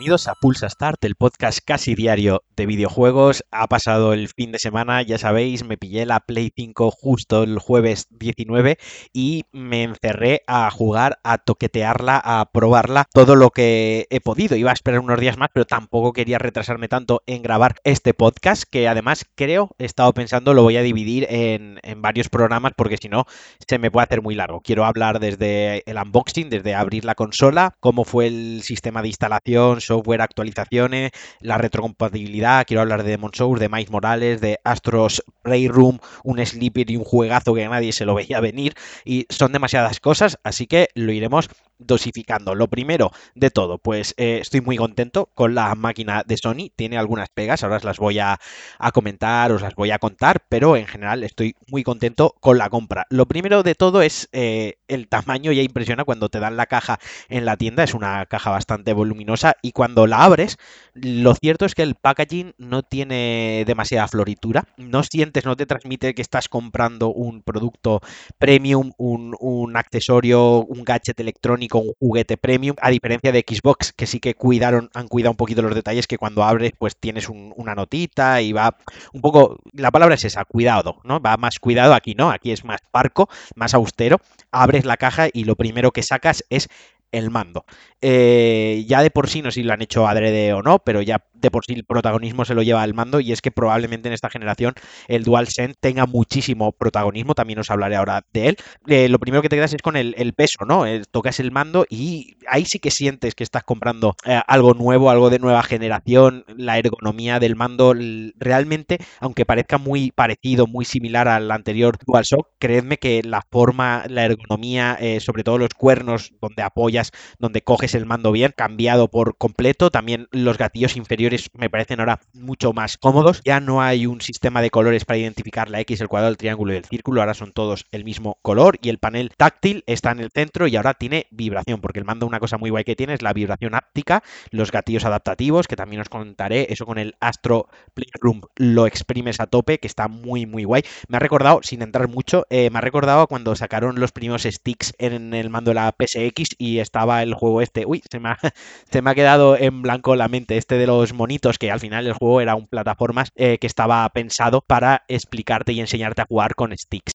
bienvenidos a Pulsa Start, el podcast casi diario de videojuegos. Ha pasado el fin de semana, ya sabéis, me pillé la Play 5 justo el jueves 19 y me encerré a jugar, a toquetearla, a probarla todo lo que he podido. Iba a esperar unos días más, pero tampoco quería retrasarme tanto en grabar este podcast, que además creo, he estado pensando, lo voy a dividir en, en varios programas porque si no se me puede hacer muy largo. Quiero hablar desde el unboxing, desde abrir la consola, cómo fue el sistema de instalación, software, actualizaciones, la retrocompatibilidad. Quiero hablar de Demon Souls, de Miles Morales, de Astros Playroom, un sleeper y un juegazo que nadie se lo veía venir. Y son demasiadas cosas, así que lo iremos dosificando. Lo primero de todo, pues eh, estoy muy contento con la máquina de Sony. Tiene algunas pegas, ahora os las voy a, a, comentar, os las voy a contar, pero en general estoy muy contento con la compra. Lo primero de todo es eh, el tamaño, ya impresiona cuando te dan la caja en la tienda, es una caja bastante voluminosa y cuando la abres, lo cierto es que el packaging no tiene demasiada floritura, no sientes, no te transmite que estás comprando un producto premium, un, accesorio, un gadget electrónico, un juguete premium, a diferencia de Xbox, que sí que cuidaron, han cuidado un poquito los detalles, que cuando abres, pues tienes un, una notita y va un poco, la palabra es esa, cuidado, ¿no? Va más cuidado aquí, ¿no? Aquí es más parco, más austero, abres la caja y lo primero que sacas es el mando. Eh, ya de por sí, no sé si lo han hecho adrede o no, pero ya de por sí el protagonismo se lo lleva el mando y es que probablemente en esta generación el DualSense tenga muchísimo protagonismo, también os hablaré ahora de él. Eh, lo primero que te quedas es con el, peso, ¿no? Eh, tocas el mando y ahí sí que sientes que estás comprando eh, algo nuevo, algo de nueva generación, la ergonomía del mando realmente, aunque parezca muy parecido, muy similar al anterior DualShock, creedme que la forma, la ergonomía, sobre todo los cuernos donde apoyas, donde coges el mando bien, cambiado por completo, también los gatillos inferiores me parecen ahora mucho más cómodos, ya no hay un sistema de colores para identificar la X, el cuadrado, el triángulo y el círculo, ahora son todos el mismo color y el panel táctil está en el centro y ahora tiene vibración, porque el mando una cosa muy guay que tiene es la vibración áptica, los gatillos adaptativos, que también os contaré, eso con el Astro Playroom lo exprimes a tope, que está muy muy guay. Me ha recordado, sin entrar mucho, eh, me ha recordado cuando sacaron los primeros sticks en el mando de la PSX y estaba el juego este, uy, se me ha, se me ha quedado en blanco la mente, este de los monitos, que al final el juego era un plataformas eh, que estaba pensado para explicarte y enseñarte a jugar con sticks.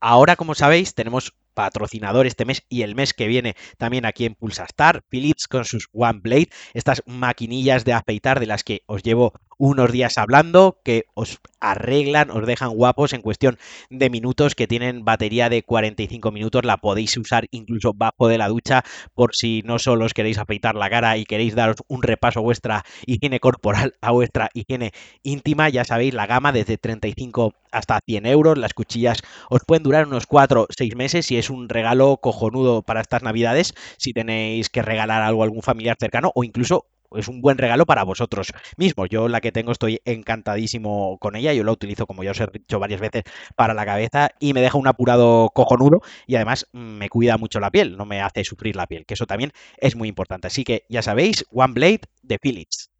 Ahora, como sabéis, tenemos patrocinador este mes y el mes que viene también aquí en Pulsastar, Philips con sus One Blade, estas maquinillas de afeitar de las que os llevo unos días hablando, que os arreglan, os dejan guapos en cuestión de minutos, que tienen batería de 45 minutos, la podéis usar incluso bajo de la ducha por si no solo os queréis afeitar la cara y queréis daros un repaso a vuestra higiene corporal, a vuestra higiene íntima, ya sabéis, la gama desde 35 hasta 100 euros, las cuchillas os pueden durar unos 4 o 6 meses y es un regalo cojonudo para estas navidades si tenéis que regalar algo a algún familiar cercano o incluso es un buen regalo para vosotros mismos. Yo la que tengo estoy encantadísimo con ella. Yo la utilizo, como ya os he dicho varias veces, para la cabeza y me deja un apurado cojonudo y además me cuida mucho la piel, no me hace sufrir la piel, que eso también es muy importante. Así que ya sabéis, One Blade de Philips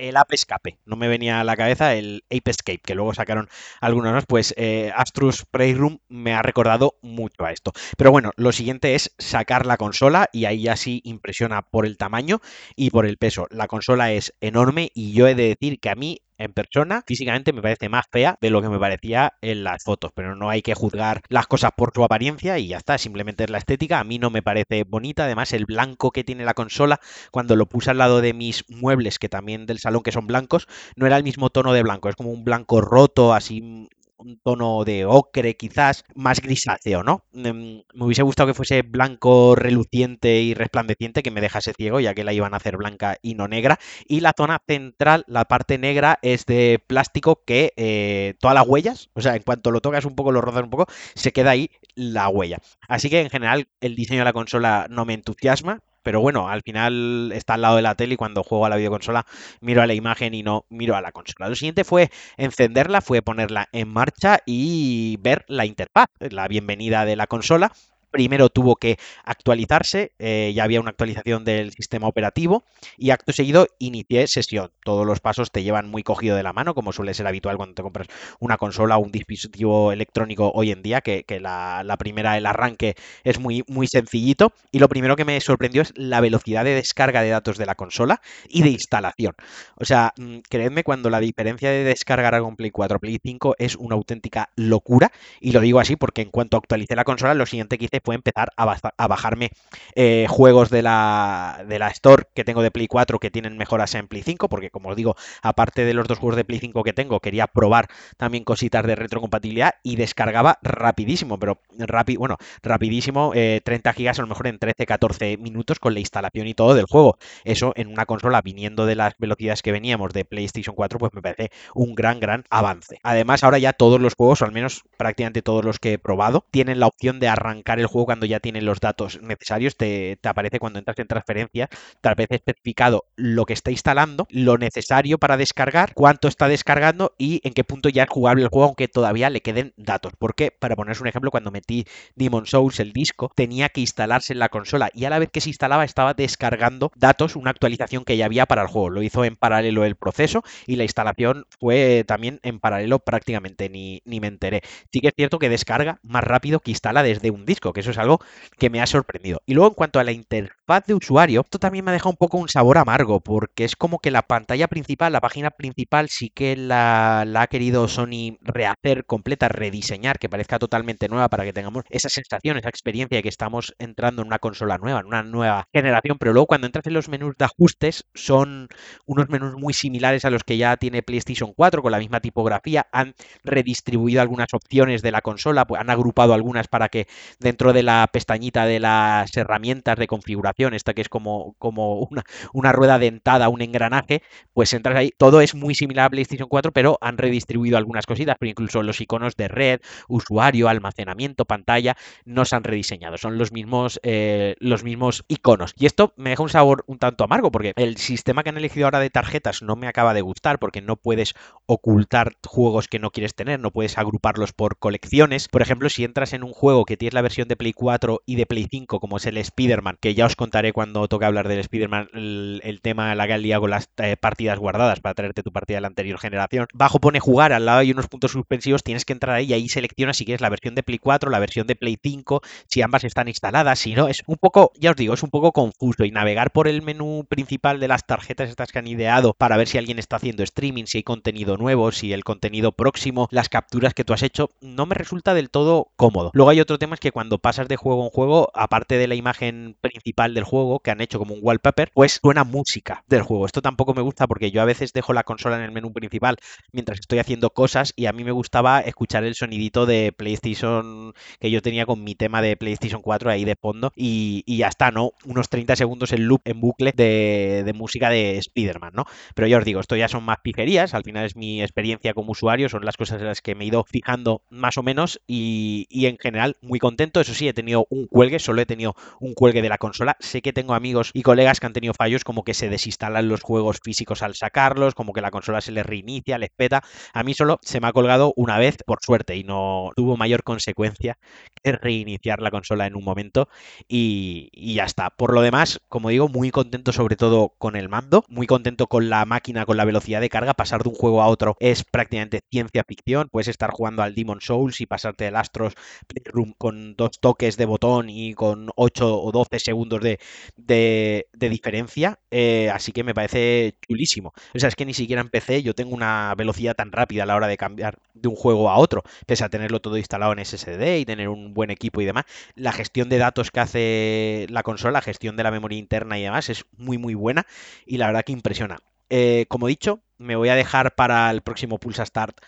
el Ape Escape. No me venía a la cabeza el Ape Escape, que luego sacaron algunos más. Pues eh, Astrus Playroom me ha recordado mucho a esto. Pero bueno, lo siguiente es sacar la consola y ahí ya sí impresiona por el tamaño y por el peso. La consola es enorme y yo he de decir que a mí en persona, físicamente me parece más fea de lo que me parecía en las fotos, pero no hay que juzgar las cosas por su apariencia y ya está, simplemente es la estética, a mí no me parece bonita, además el blanco que tiene la consola, cuando lo puse al lado de mis muebles, que también del salón que son blancos, no era el mismo tono de blanco, es como un blanco roto, así un tono de ocre quizás, más grisáceo, ¿no? Me hubiese gustado que fuese blanco reluciente y resplandeciente, que me dejase ciego, ya que la iban a hacer blanca y no negra. Y la zona central, la parte negra, es de plástico que eh, todas las huellas, o sea, en cuanto lo tocas un poco, lo rozas un poco, se queda ahí la huella. Así que en general el diseño de la consola no me entusiasma, pero bueno, al final está al lado de la tele y cuando juego a la videoconsola miro a la imagen y no miro a la consola. Lo siguiente fue encenderla, fue ponerla en marcha y ver la interfaz, la bienvenida de la consola primero tuvo que actualizarse, eh, ya había una actualización del sistema operativo y acto seguido inicié sesión. Todos los pasos te llevan muy cogido de la mano, como suele ser habitual cuando te compras una consola o un dispositivo electrónico hoy en día, que, la, primera, el arranque es muy, muy sencillito. Y lo primero que me sorprendió es la velocidad de descarga de datos de la consola y de instalación. O sea, mm, creedme cuando la diferencia de descargar algo en Play 4 Play 5 es una auténtica locura. Y lo digo así porque en cuanto actualicé la consola, lo siguiente que hice fue empezar a, bajarme eh, juegos de la, Store que tengo de Play 4 que tienen mejoras en Play 5, porque como os digo, aparte de los dos juegos de Play 5 que tengo, quería probar también cositas de retrocompatibilidad y descargaba rapidísimo, pero rápido, bueno, rapidísimo, 30 eh, gigas a lo mejor en 13-14 minutos con la instalación y todo del juego. Eso en una consola viniendo de las velocidades que veníamos de PlayStation 4, pues me parece un gran, gran avance. Además, ahora ya todos los juegos, o al menos prácticamente todos los que he probado, tienen la opción de arrancar el juego cuando ya tienen los datos necesarios. Te, te aparece cuando entras en transferencia, tal vez especificado lo que está instalando, lo necesario para descargar, cuánto está descargando y en qué punto ya es jugable el juego, aunque todavía le queden datos. Porque, para poneros un ejemplo, cuando metí Demon Souls, el disco, tenía que instalarse en la consola y a la vez que se instalaba estaba descargando datos, una actualización que ya había para el juego. Lo hizo en paralelo el proceso y la instalación fue también en paralelo prácticamente, ni, ni me enteré. Sí que es cierto que descarga más rápido que instala desde un disco, que eso es algo que me ha sorprendido. Y luego en cuanto a la interfaz de usuario, esto también me ha dejado un poco un sabor amargo, porque es como que la pantalla principal, la página principal, sí que la, ha querido Sony rehacer completa, rediseñar, que parezca totalmente nueva para que tengamos esa sensación, esa experiencia de que estamos entrando en una consola nueva, en una nueva generación, pero luego cuando entras en los menús de ajustes son unos menús muy similares a los que ya tiene PlayStation 4 con la misma tipografía, han redistribuido algunas opciones de la consola, pues han agrupado algunas para que dentro de la pestañita de las herramientas de configuración, esta que es como, como una, una rueda dentada, un engranaje, pues entras ahí, todo es muy similar a PlayStation 4, pero han redistribuido algunas cositas, pero incluso los iconos de red, usuario, almacenamiento, pantalla, no se han rediseñado, son los mismos, eh, los mismos iconos. Y esto me deja un sabor un tanto amargo, porque el sistema que han elegido ahora de tarjetas no me acaba de gustar, porque no puedes ocultar juegos que no quieres tener, no puedes agruparlos por colecciones. Por ejemplo, si entras en un juego que tienes la versión de Play 4 y de Play 5, como es el Spider-Man, que ya os contaré cuando toque hablar del Spider-Man, el, tema, la que hago las eh, partidas guardadas para traerte tu partida de la anterior generación. Bajo pone jugar, al lado hay unos puntos suspensivos, tienes que entrar ahí y ahí seleccionas si quieres la versión de Play 4, la versión de Play 5, si ambas están instaladas, si no, es un poco, ya os digo, es un poco confuso y navegar por el menú principal de las tarjetas estas que han ideado para ver si alguien está haciendo streaming, si hay contenido nuevo, si el contenido próximo, las capturas que tú has hecho, no me resulta del todo cómodo. Luego hay otro tema que cuando pasas de juego en juego, aparte de la imagen principal del juego que han hecho como un wallpaper, pues suena música del juego. Esto tampoco me gusta porque yo a veces dejo la consola en el menú principal mientras estoy haciendo cosas y a mí me gustaba escuchar el sonidito de PlayStation que yo tenía con mi tema de PlayStation 4 ahí de fondo y, ya está, ¿no? Unos 30 segundos en loop, en bucle de, música de Spider-Man, ¿no? Pero ya os digo, esto ya son más pijerías, al final es mi experiencia como usuario, son las cosas en las que me he ido fijando más o menos y, y en general muy contento. Eso sí, he tenido un cuelgue, solo he tenido un cuelgue de la consola. Sé que tengo amigos y colegas que han tenido fallos como que se desinstalan los juegos físicos al sacarlos, como que la consola se les reinicia, les peta. A mí solo se me ha colgado una vez, por suerte, y no tuvo mayor consecuencia que reiniciar la consola en un momento y, ya está. Por lo demás, como digo, muy contento sobre todo con el mando, muy contento con la máquina, con la velocidad de carga. Pasar de un juego a otro es prácticamente ciencia ficción. Puedes estar jugando al Demon Souls y pasarte el Astros Playroom con dos toques de botón y con 8 o 12 segundos de, de, diferencia. Eh, así que me parece chulísimo. O sea, es que ni siquiera empecé, yo tengo una velocidad tan rápida a la hora de cambiar de un juego a otro, pese a tenerlo todo instalado en SSD y tener un buen equipo y demás. La gestión de datos que hace la consola, la gestión de la memoria interna y demás es muy muy buena y la verdad que impresiona. Eh, como dicho, me voy a dejar para el próximo Pulsa Start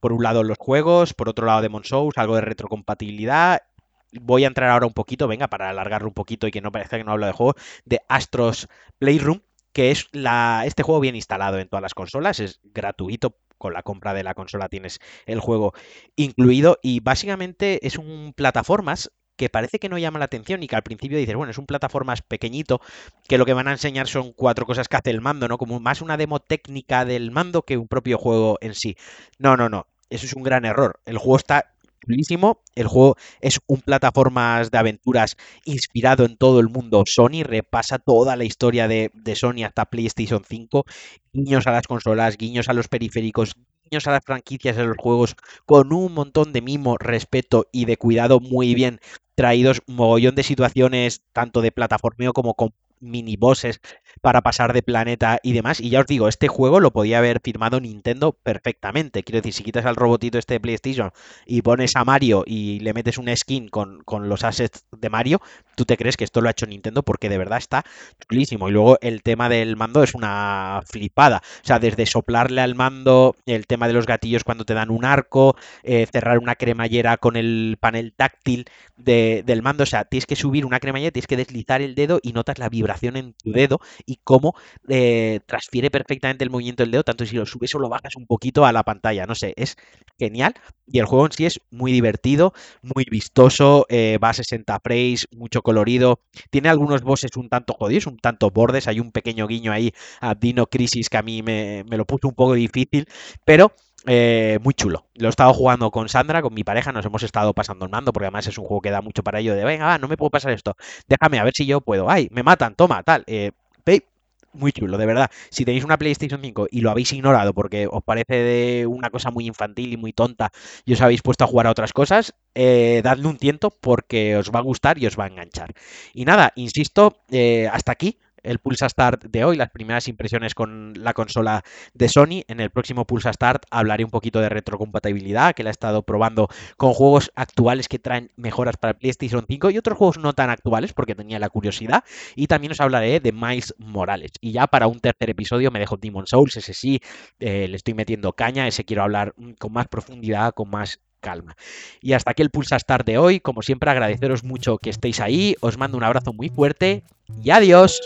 por un lado los juegos, por otro lado Demon Souls, algo de retrocompatibilidad voy a entrar ahora un poquito, venga, para alargarlo un poquito y que no parezca que no hablo de juego, de Astros Playroom, que es la, este juego bien instalado en todas las consolas, es gratuito. Con la compra de la consola tienes el juego incluido y básicamente es un plataformas que parece que no llama la atención y que al principio dices, bueno, es un plataformas pequeñito, que lo que van a enseñar son cuatro cosas que hace el mando, ¿no? Como más una demo técnica del mando que un propio juego en sí. No, no, no, eso es un gran error. El juego está El juego es un plataformas de aventuras inspirado en todo el mundo Sony, repasa toda la historia de, de Sony hasta PlayStation 5, guiños a las consolas, guiños a los periféricos, guiños a las franquicias de los juegos, con un montón de mimo, respeto y de cuidado muy bien traídos, mogollón de situaciones, tanto de plataformeo como con mini bosses para pasar de planeta y demás. Y ya os digo, este juego lo podía haber firmado Nintendo perfectamente. Quiero decir, si quitas al robotito este de PlayStation y pones a Mario y le metes una skin con, con los assets de Mario, tú te crees que esto lo ha hecho Nintendo porque de verdad está chulísimo. Y luego el tema del mando es una flipada. O sea, desde soplarle al mando, el tema de los gatillos cuando te dan un arco, eh, cerrar una cremallera con el panel táctil de, del mando. O sea, tienes que subir una cremallera, tienes que deslizar el dedo y notas la vibración en tu dedo y cómo eh, transfiere perfectamente el movimiento del dedo, tanto si lo subes o lo bajas un poquito a la pantalla. No sé, es genial. Y el juego en sí es muy divertido, muy vistoso, eh, va a 60 frames, mucho colorido. Tiene algunos bosses un tanto jodidos, un tanto bordes. Hay un pequeño guiño ahí a Dino Crisis que a mí me, lo puso un poco difícil, pero eh, muy chulo. Lo he estado jugando con Sandra, con mi pareja, nos hemos estado pasando el mando, porque además es un juego que da mucho para ello de, venga, va, no me puedo pasar esto, déjame a ver si yo puedo, ay, me matan, toma, tal. Eh, muy chulo, de verdad. Si tenéis una PlayStation 5 y lo habéis ignorado porque os parece de una cosa muy infantil y muy tonta y os habéis puesto a jugar a otras cosas, eh, dadle un tiento porque os va a gustar y os va a enganchar. Y nada, insisto, eh, hasta aquí el Pulsa Start de hoy, las primeras impresiones con la consola de Sony. En el próximo Pulsa Start hablaré un poquito de retrocompatibilidad, que la he estado probando con juegos actuales que traen mejoras para PlayStation 5 y otros juegos no tan actuales porque tenía la curiosidad. Y también os hablaré de Miles Morales. Y ya para un tercer episodio me dejo Demon Souls, ese sí, eh, le estoy metiendo caña, ese quiero hablar con más profundidad, con más calma. Y hasta aquí el Pulsa Start de hoy. Como siempre, agradeceros mucho que estéis ahí. Os mando un abrazo muy fuerte y adiós.